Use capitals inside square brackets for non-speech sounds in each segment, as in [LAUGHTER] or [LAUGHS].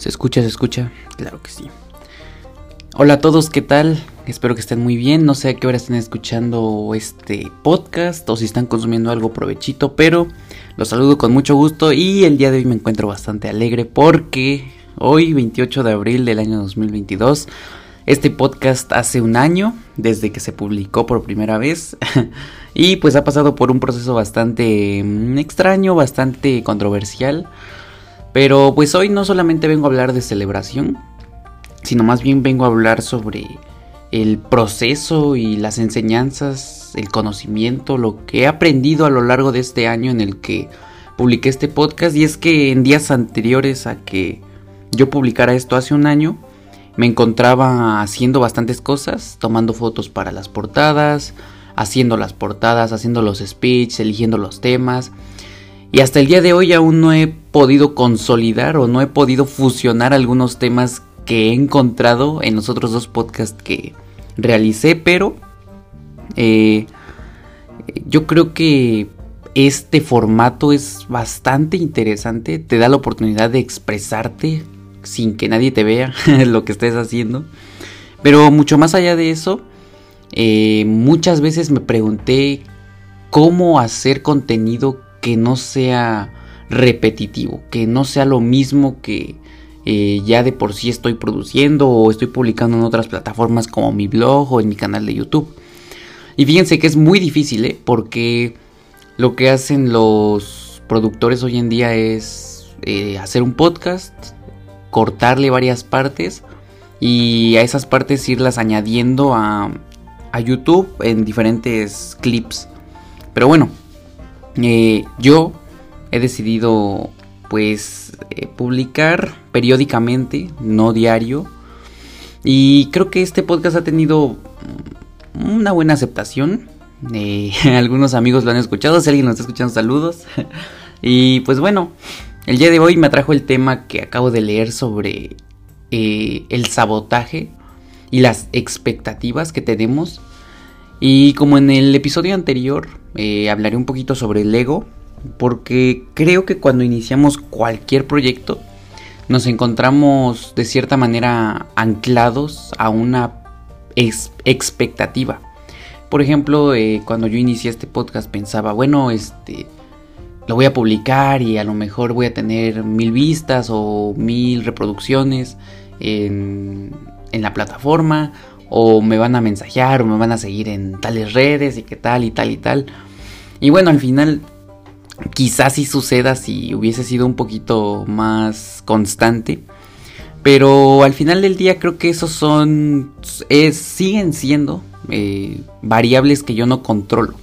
¿Se escucha? ¿Se escucha? Claro que sí. Hola a todos, ¿qué tal? Espero que estén muy bien. No sé a qué hora estén escuchando este podcast o si están consumiendo algo provechito, pero los saludo con mucho gusto y el día de hoy me encuentro bastante alegre porque hoy, 28 de abril del año 2022, este podcast hace un año desde que se publicó por primera vez [LAUGHS] y pues ha pasado por un proceso bastante mm, extraño, bastante controversial. Pero pues hoy no solamente vengo a hablar de celebración, sino más bien vengo a hablar sobre el proceso y las enseñanzas, el conocimiento, lo que he aprendido a lo largo de este año en el que publiqué este podcast. Y es que en días anteriores a que yo publicara esto hace un año, me encontraba haciendo bastantes cosas, tomando fotos para las portadas, haciendo las portadas, haciendo los speeches, eligiendo los temas. Y hasta el día de hoy aún no he podido consolidar o no he podido fusionar algunos temas que he encontrado en los otros dos podcasts que realicé, pero eh, yo creo que este formato es bastante interesante, te da la oportunidad de expresarte sin que nadie te vea [LAUGHS] lo que estés haciendo, pero mucho más allá de eso, eh, muchas veces me pregunté cómo hacer contenido que no sea repetitivo, que no sea lo mismo que eh, ya de por sí estoy produciendo o estoy publicando en otras plataformas como mi blog o en mi canal de YouTube. Y fíjense que es muy difícil, ¿eh? porque lo que hacen los productores hoy en día es eh, hacer un podcast, cortarle varias partes y a esas partes irlas añadiendo a, a YouTube en diferentes clips. Pero bueno, eh, yo he decidido pues eh, publicar periódicamente, no diario. Y creo que este podcast ha tenido una buena aceptación. Eh, [LAUGHS] algunos amigos lo han escuchado, si alguien lo está escuchando, saludos. [LAUGHS] y pues bueno, el día de hoy me atrajo el tema que acabo de leer sobre el sabotaje y las expectativas que tenemos. Y como en el episodio anterior eh, hablaré un poquito sobre el ego, porque creo que cuando iniciamos cualquier proyecto nos encontramos de cierta manera anclados a una expectativa. Por ejemplo, eh, cuando yo inicié este podcast pensaba, bueno, este, lo voy a publicar y a lo mejor voy a tener mil vistas o mil reproducciones en, en la plataforma o me van a mensajear o me van a seguir en tales redes y qué tal y tal y tal. Y bueno, al final quizás sí suceda si hubiese sido un poquito más constante. Pero al final del día creo que esos son, siguen siendo eh, variables que yo no controlo.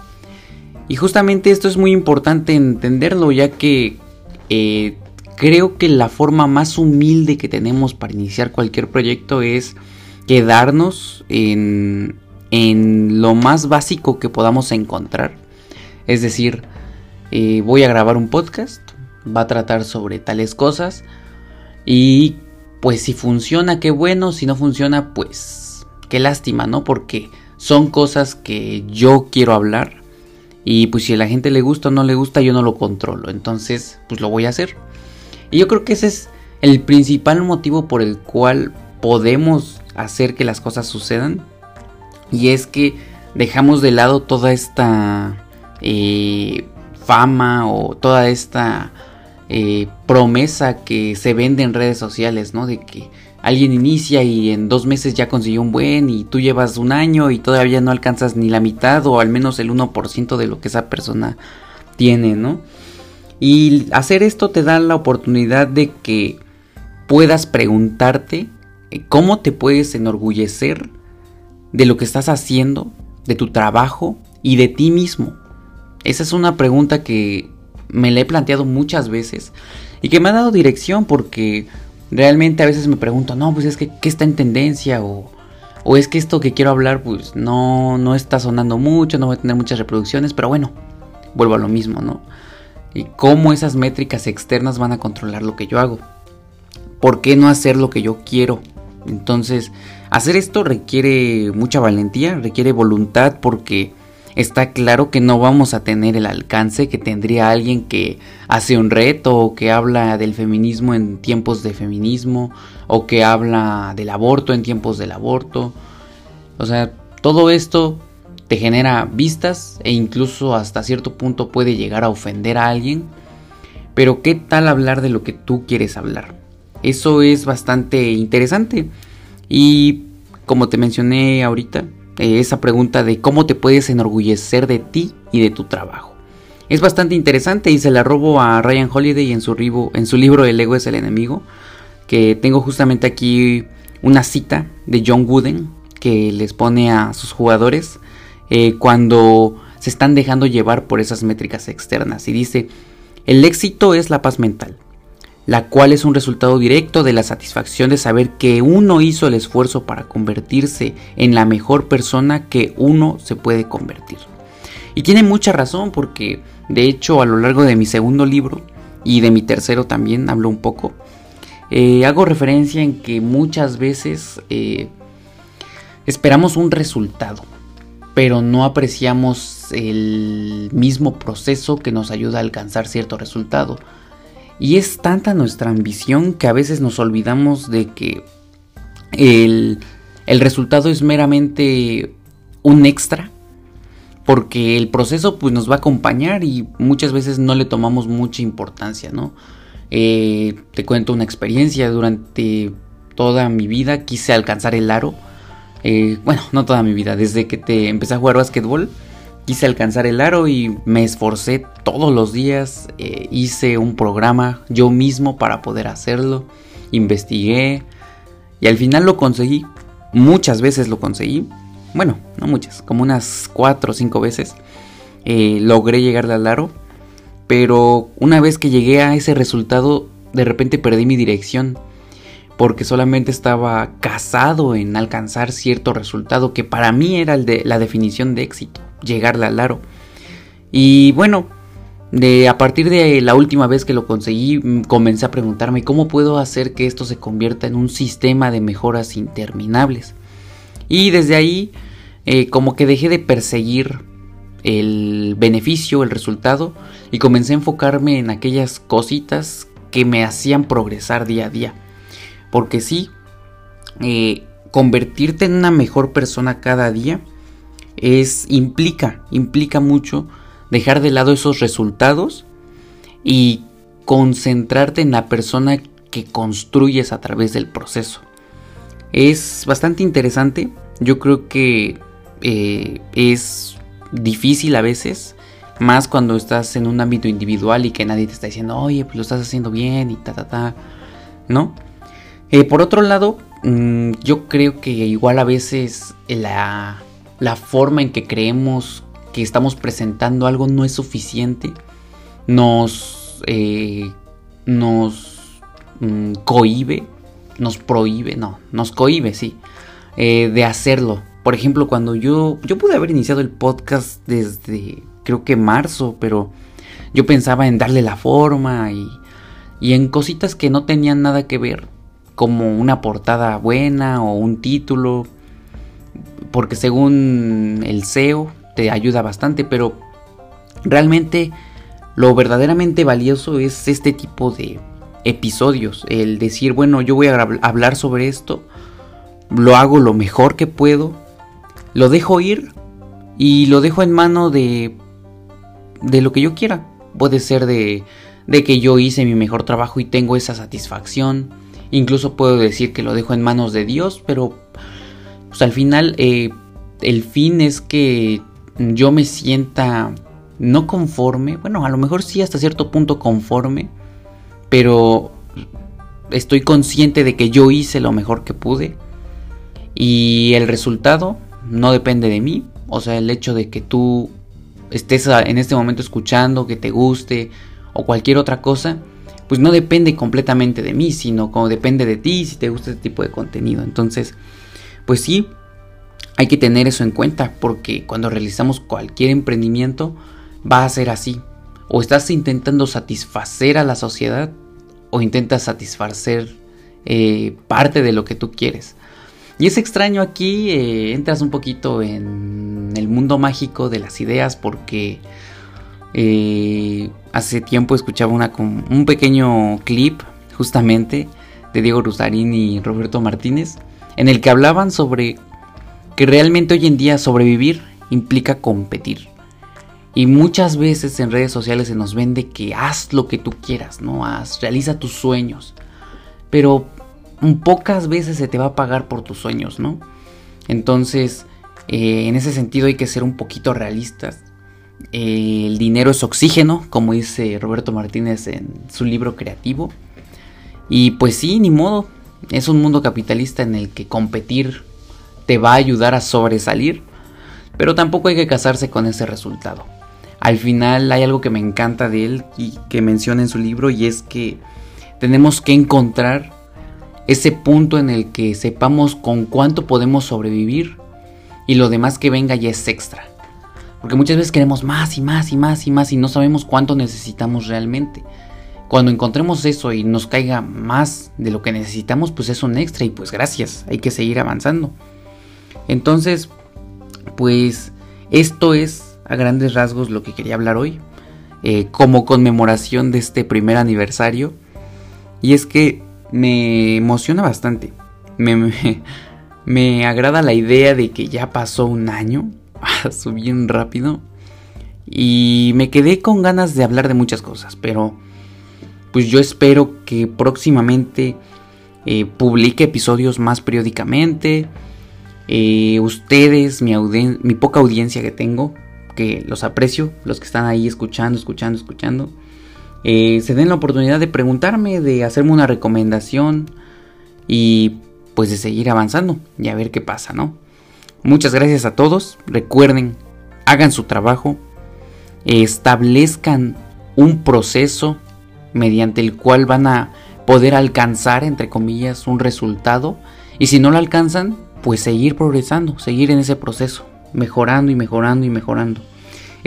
Y justamente esto es muy importante entenderlo ya que eh, creo que la forma más humilde que tenemos para iniciar cualquier proyecto es quedarnos en, lo más básico que podamos encontrar. Es decir, eh, voy a grabar un podcast, va a tratar sobre tales cosas y pues si funciona, qué bueno, si no funciona, pues qué lástima, ¿no? Porque son cosas que yo quiero hablar y pues si a la gente le gusta o no le gusta, yo no lo controlo, entonces pues lo voy a hacer. Y yo creo que ese es el principal motivo por el cual podemos hacer que las cosas sucedan. Y es que dejamos de lado toda esta eh, fama o toda esta eh, promesa que se vende en redes sociales, ¿no? De que alguien inicia y en dos meses ya consiguió un buen y tú llevas un año y todavía no alcanzas ni la mitad o al menos el 1% de lo que esa persona tiene, ¿no? Y hacer esto te da la oportunidad de que puedas preguntarte ¿Cómo te puedes enorgullecer de lo que estás haciendo, de tu trabajo y de ti mismo? Esa es una pregunta que me la he planteado muchas veces y que me ha dado dirección porque realmente a veces me pregunto, no, pues es que ¿qué está en tendencia? O, o es que esto que quiero hablar pues no, no está sonando mucho, no voy a tener muchas reproducciones, pero bueno, vuelvo a lo mismo, ¿no? Y cómo esas métricas externas van a controlar lo que yo hago. ¿Por qué no hacer lo que yo quiero? Entonces, hacer esto requiere mucha valentía, requiere voluntad porque está claro que no vamos a tener el alcance que tendría alguien que hace un reto o que habla del feminismo en tiempos de feminismo o que habla del aborto en tiempos del aborto. O sea, todo esto te genera vistas e incluso hasta cierto punto puede llegar a ofender a alguien. Pero ¿qué tal hablar de lo que tú quieres hablar? Eso es bastante interesante. Y como te mencioné ahorita, eh, esa pregunta de cómo te puedes enorgullecer de ti y de tu trabajo. Es bastante interesante y se la robo a Ryan Holiday en su, en su libro El ego es el enemigo, que tengo justamente aquí una cita de John Wooden que les pone a sus jugadores eh, cuando se están dejando llevar por esas métricas externas y dice, el éxito es la paz mental la cual es un resultado directo de la satisfacción de saber que uno hizo el esfuerzo para convertirse en la mejor persona que uno se puede convertir. Y tiene mucha razón porque, de hecho, a lo largo de mi segundo libro y de mi tercero también hablo un poco, eh, hago referencia en que muchas veces eh, esperamos un resultado, pero no apreciamos el mismo proceso que nos ayuda a alcanzar cierto resultado. Y es tanta nuestra ambición que a veces nos olvidamos de que el, resultado es meramente un extra. Porque el proceso pues nos va a acompañar y muchas veces no le tomamos mucha importancia, ¿no? Eh, te cuento una experiencia durante toda mi vida quise alcanzar el aro. Eh, bueno, no toda mi vida, desde que te empecé a jugar básquetbol quise alcanzar el aro y me esforcé todos los días, eh, hice un programa yo mismo para poder hacerlo, investigué y al final lo conseguí, muchas veces lo conseguí, bueno, no muchas, como unas 4 o 5 veces eh, logré llegar al aro, pero una vez que llegué a ese resultado de repente perdí mi dirección porque solamente estaba casado en alcanzar cierto resultado que para mí era la definición de éxito llegarle al aro. Y bueno, de, a partir de la última vez que lo conseguí, mm, comencé a preguntarme cómo puedo hacer que esto se convierta en un sistema de mejoras interminables. Y desde ahí, eh, como que dejé de perseguir el beneficio, el resultado, y comencé a enfocarme en aquellas cositas que me hacían progresar día a día. Porque sí, eh, convertirte en una mejor persona cada día es implica, implica mucho dejar de lado esos resultados y concentrarte en la persona que construyes a través del proceso. Es bastante interesante, yo creo que eh, es difícil a veces, más cuando estás en un ámbito individual y que nadie te está diciendo, oye, pues lo estás haciendo bien y ta, ta, ta, ¿no? Eh, por otro lado, mm, yo creo que igual a veces la la forma en que creemos que estamos presentando algo no es suficiente, nos, eh, nos mm, cohibe, nos prohíbe, no, nos cohibe, sí, eh, de hacerlo. Por ejemplo, cuando yo, yo pude haber iniciado el podcast desde creo que marzo, pero yo pensaba en darle la forma y, y en cositas que no tenían nada que ver, como una portada buena o un título, porque según el SEO te ayuda bastante, pero realmente lo verdaderamente valioso es este tipo de episodios, el decir, bueno, yo voy a hablar sobre esto, lo hago lo mejor que puedo, lo dejo ir y lo dejo en mano de de lo que yo quiera. Puede ser de de que yo hice mi mejor trabajo y tengo esa satisfacción. Incluso puedo decir que lo dejo en manos de Dios, pero pues al final eh, el fin es que yo me sienta no conforme, bueno, a lo mejor sí hasta cierto punto conforme, pero estoy consciente de que yo hice lo mejor que pude y el resultado no depende de mí, o sea, el hecho de que tú estés en este momento escuchando, que te guste o cualquier otra cosa, pues no depende completamente de mí, sino como depende de ti si te gusta este tipo de contenido. Entonces, pues sí, hay que tener eso en cuenta porque cuando realizamos cualquier emprendimiento va a ser así. O estás intentando satisfacer a la sociedad o intentas satisfacer eh, parte de lo que tú quieres. Y es extraño aquí, eh, entras un poquito en el mundo mágico de las ideas porque eh, hace tiempo escuchaba una, un pequeño clip justamente de Diego Rusarín y Roberto Martínez en el que hablaban sobre que realmente hoy en día sobrevivir implica competir. Y muchas veces en redes sociales se nos vende que haz lo que tú quieras, ¿no? Haz, realiza tus sueños. Pero pocas veces se te va a pagar por tus sueños, ¿no? Entonces, eh, en ese sentido hay que ser un poquito realistas. Eh, el dinero es oxígeno, como dice Roberto Martínez en su libro creativo. Y pues sí, ni modo. Es un mundo capitalista en el que competir te va a ayudar a sobresalir. Pero tampoco hay que casarse con ese resultado. Al final hay algo que me encanta de él y que menciona en su libro y es que tenemos que encontrar ese punto en el que sepamos con cuánto podemos sobrevivir y lo demás que venga ya es extra. Porque muchas veces queremos más y más y más y más y no sabemos cuánto necesitamos realmente. Cuando encontremos eso y nos caiga más de lo que necesitamos, pues es un extra y pues gracias, hay que seguir avanzando. Entonces, pues esto es a grandes rasgos lo que quería hablar hoy, eh, como conmemoración de este primer aniversario. Y es que me emociona bastante. Me, me, [LAUGHS] agrada la idea de que ya pasó un año. [LAUGHS] Bien rápido. Y me quedé con ganas de hablar de muchas cosas. Pero pues yo espero que próximamente eh, publique episodios más periódicamente. Eh, ustedes, mi, mi poca audiencia que tengo, que los aprecio, los que están ahí escuchando, escuchando, escuchando eh, se den la oportunidad de preguntarme, de hacerme una recomendación y pues de seguir avanzando y a ver qué pasa, ¿no? Muchas gracias a todos. Recuerden, hagan su trabajo, establezcan un proceso mediante el cual van a poder alcanzar, entre comillas, un resultado. Y si no lo alcanzan, pues seguir progresando, seguir en ese proceso, mejorando y mejorando y mejorando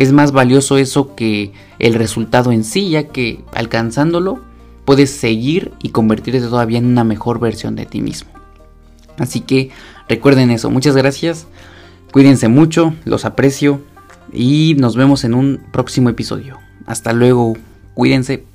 es más valioso eso que el resultado en sí, ya que alcanzándolo puedes seguir y convertirte todavía en una mejor versión de ti mismo. Así que recuerden eso, muchas gracias, cuídense mucho, los aprecio y nos vemos en un próximo episodio. Hasta luego, cuídense.